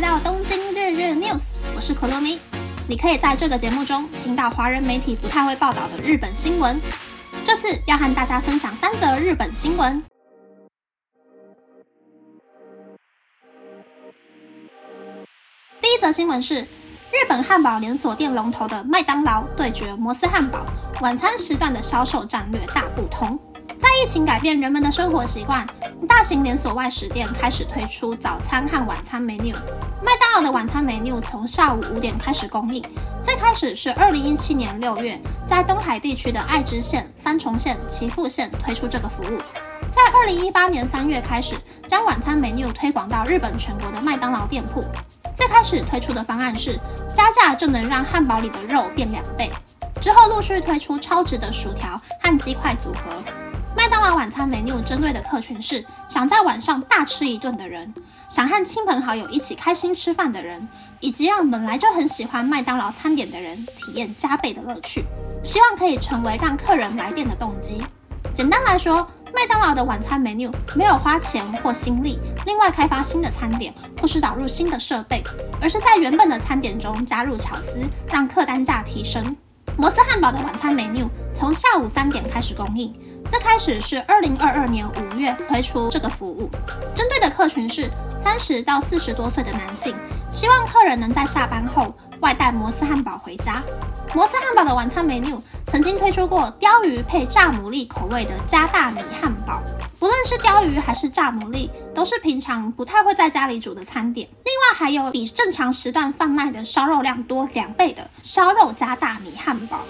来到东京日日 News，我是可乐咪。你可以在这个节目中听到华人媒体不太会报道的日本新闻。这次要和大家分享三则日本新闻。第一则新闻是日本汉堡连锁店龙头的麦当劳对决摩斯汉堡，晚餐时段的销售战略大不同。在疫情改变人们的生活习惯，大型连锁外食店开始推出早餐和晚餐 menu。麦当劳的晚餐 menu 从下午五点开始供应。最开始是二零一七年六月，在东海地区的爱知县、三重县、岐阜县推出这个服务。在二零一八年三月开始，将晚餐 menu 推广到日本全国的麦当劳店铺。最开始推出的方案是加价就能让汉堡里的肉变两倍，之后陆续推出超值的薯条和鸡块组合。麦当劳晚餐 menu 针对的客群是想在晚上大吃一顿的人，想和亲朋好友一起开心吃饭的人，以及让本来就很喜欢麦当劳餐点的人体验加倍的乐趣，希望可以成为让客人来电的动机。简单来说，麦当劳的晚餐 menu 没有花钱或心力另外开发新的餐点，或是导入新的设备，而是在原本的餐点中加入巧思，让客单价提升。摩斯汉堡的晚餐 menu 从下午三点开始供应。最开始是二零二二年五月推出这个服务，针对的客群是三十到四十多岁的男性，希望客人能在下班后外带摩斯汉堡回家。摩斯汉堡的晚餐 menu 曾经推出过鲷鱼配炸牡蛎口味的加大米汉堡，不论是鲷鱼还是炸牡蛎，都是平常不太会在家里煮的餐点。另外还有比正常时段贩卖的烧肉量多两倍的烧肉加大米汉堡。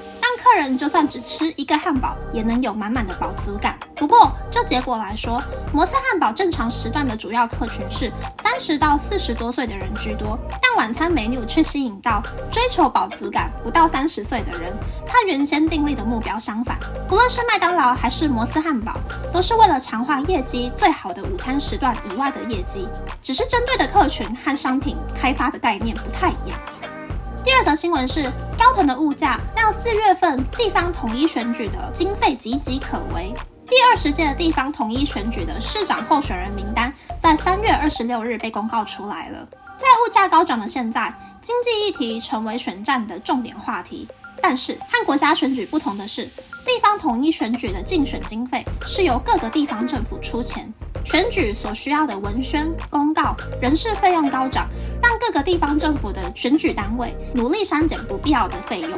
客人就算只吃一个汉堡，也能有满满的饱足感。不过，就结果来说，摩斯汉堡正常时段的主要客群是三十到四十多岁的人居多，但晚餐美女却吸引到追求饱足感不到三十岁的人。和原先订立的目标相反，不论是麦当劳还是摩斯汉堡，都是为了强化业绩最好的午餐时段以外的业绩，只是针对的客群和商品开发的概念不太一样。第二则新闻是，高腾的物价让四月份地方统一选举的经费岌岌可危。第二十届地方统一选举的市长候选人名单在三月二十六日被公告出来了。在物价高涨的现在，经济议题成为选战的重点话题。但是和国家选举不同的是，地方统一选举的竞选经费是由各个地方政府出钱，选举所需要的文宣、公告、人事费用高涨。让各个地方政府的选举单位努力删减不必要的费用。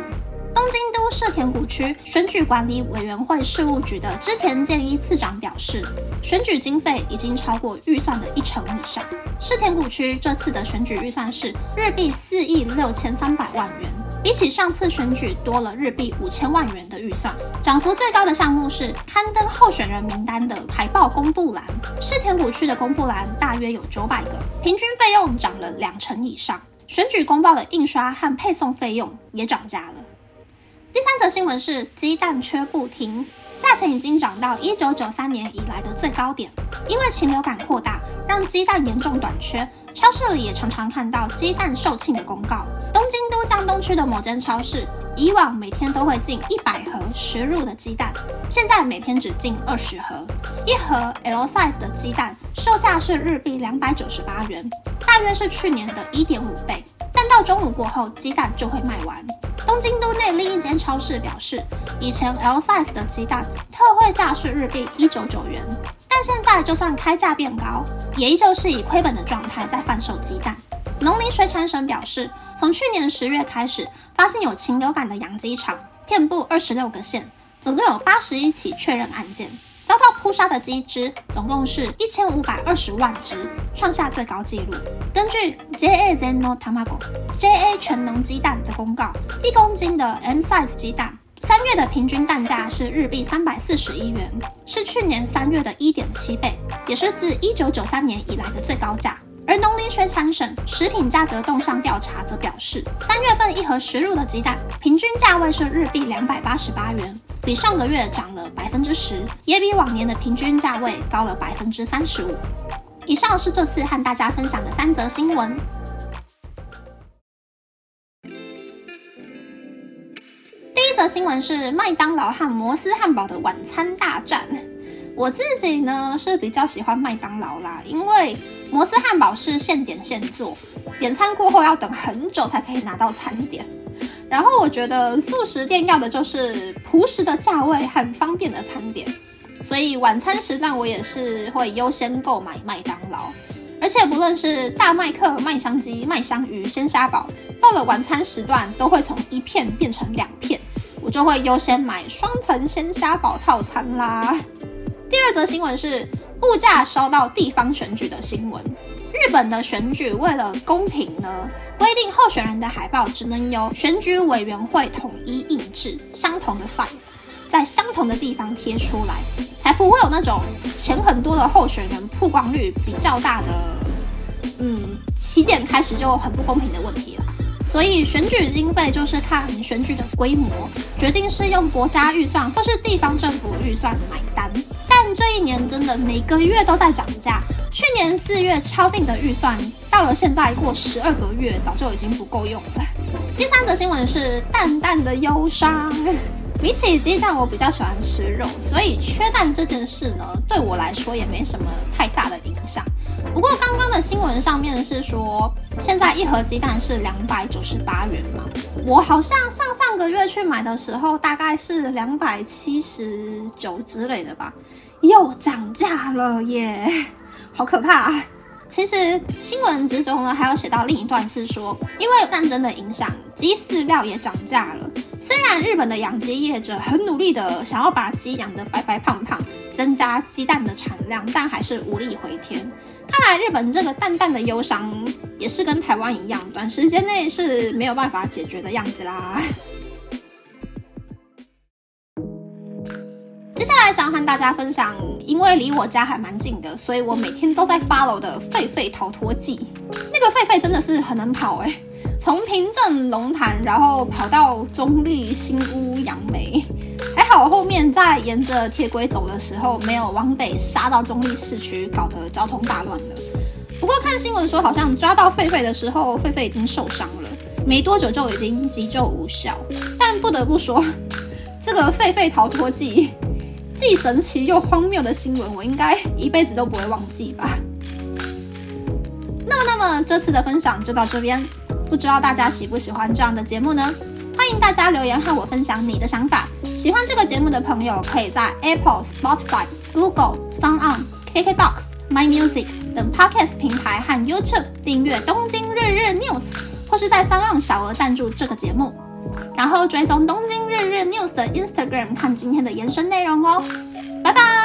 东京都涉田谷区选举管理委员会事务局的织田健一次长表示，选举经费已经超过预算的一成以上。世田谷区这次的选举预算是日币四亿六千三百万元。比起上次选举多了日币五千万元的预算，涨幅最高的项目是刊登候选人名单的海报公布栏。世田谷区的公布栏大约有九百个，平均费用涨了两成以上。选举公报的印刷和配送费用也涨价了。第三则新闻是鸡蛋缺不停，价钱已经涨到一九九三年以来的最高点。因为禽流感扩大，让鸡蛋严重短缺，超市里也常常看到鸡蛋售罄的公告。东京都江东区的某间超市，以往每天都会进一百盒十入的鸡蛋，现在每天只进二十盒。一盒 L size 的鸡蛋售价是日币两百九十八元，大约是去年的一点五倍。但到中午过后，鸡蛋就会卖完。东京都内另一间超市表示，以前 L size 的鸡蛋特惠价是日币一九九元，但现在就算开价变高，也依旧是以亏本的状态在贩售鸡蛋。农林水产省表示，从去年十月开始，发现有禽流感的养鸡场遍布二十六个县，总共有八十一起确认案件。遭到扑杀的鸡只总共是一千五百二十万只，创下最高纪录。根据 JA Zeno Tamago JA 全能鸡蛋的公告，一公斤的 M size 鸡蛋，三月的平均蛋价是日币三百四十一元，是去年三月的一点七倍，也是自一九九三年以来的最高价。而农林水产省食品价格动向调查则表示，三月份一盒食入的鸡蛋平均价位是日币两百八十八元，比上个月涨了百分之十，也比往年的平均价位高了百分之三十五。以上是这次和大家分享的三则新闻。第一则新闻是麦当劳和摩斯汉堡的晚餐大战。我自己呢是比较喜欢麦当劳啦，因为。摩斯汉堡是现点现做，点餐过后要等很久才可以拿到餐点。然后我觉得素食店要的就是朴实的价位和方便的餐点，所以晚餐时段我也是会优先购买麦当劳。而且不论是大麦克、麦香鸡、麦香鱼、鲜虾堡，到了晚餐时段都会从一片变成两片，我就会优先买双层鲜虾堡套餐啦。第二则新闻是物价烧到地方选举的新闻。日本的选举为了公平呢，规定候选人的海报只能由选举委员会统一印制，相同的 size，在相同的地方贴出来，才不会有那种钱很多的候选人曝光率比较大的，嗯，起点开始就很不公平的问题啦。所以选举经费就是看选举的规模，决定是用国家预算或是地方政府预算买单。这一年真的每个月都在涨价。去年四月敲定的预算，到了现在过十二个月，早就已经不够用了。第三则新闻是淡淡的忧伤。比起鸡蛋，我比较喜欢吃肉，所以缺蛋这件事呢，对我来说也没什么太大的影响。不过刚刚的新闻上面是说，现在一盒鸡蛋是两百九十八元嘛，我好像上上个月去买的时候，大概是两百七十九之类的吧，又涨价了耶！好可怕！其实新闻之中呢，还有写到另一段是说，因为战争的影响，鸡饲料也涨价了。虽然日本的养鸡业者很努力的想要把鸡养得白白胖胖，增加鸡蛋的产量，但还是无力回天。看来日本这个淡淡的忧伤，也是跟台湾一样，短时间内是没有办法解决的样子啦。和大家分享，因为离我家还蛮近的，所以我每天都在 follow 的狒狒逃脱记。那个狒狒真的是很能跑哎，从平镇龙潭，然后跑到中立新屋杨梅，还好后面在沿着铁轨走的时候，没有往北杀到中立市区，搞得交通大乱了。不过看新闻说，好像抓到狒狒的时候，狒狒已经受伤了，没多久就已经急救无效。但不得不说，这个狒狒逃脱记。既神奇又荒谬的新闻，我应该一辈子都不会忘记吧。那么，那么这次的分享就到这边，不知道大家喜不喜欢这样的节目呢？欢迎大家留言和我分享你的想法。喜欢这个节目的朋友，可以在 Apple、Spotify、Google、Sound On、KKBox、My Music 等 Podcast 平台和 YouTube 订阅《东京日日 News》，或是在 Sound On 小额赞助这个节目。然后追踪东京日日 news 的 Instagram 看今天的延伸内容哦，拜拜。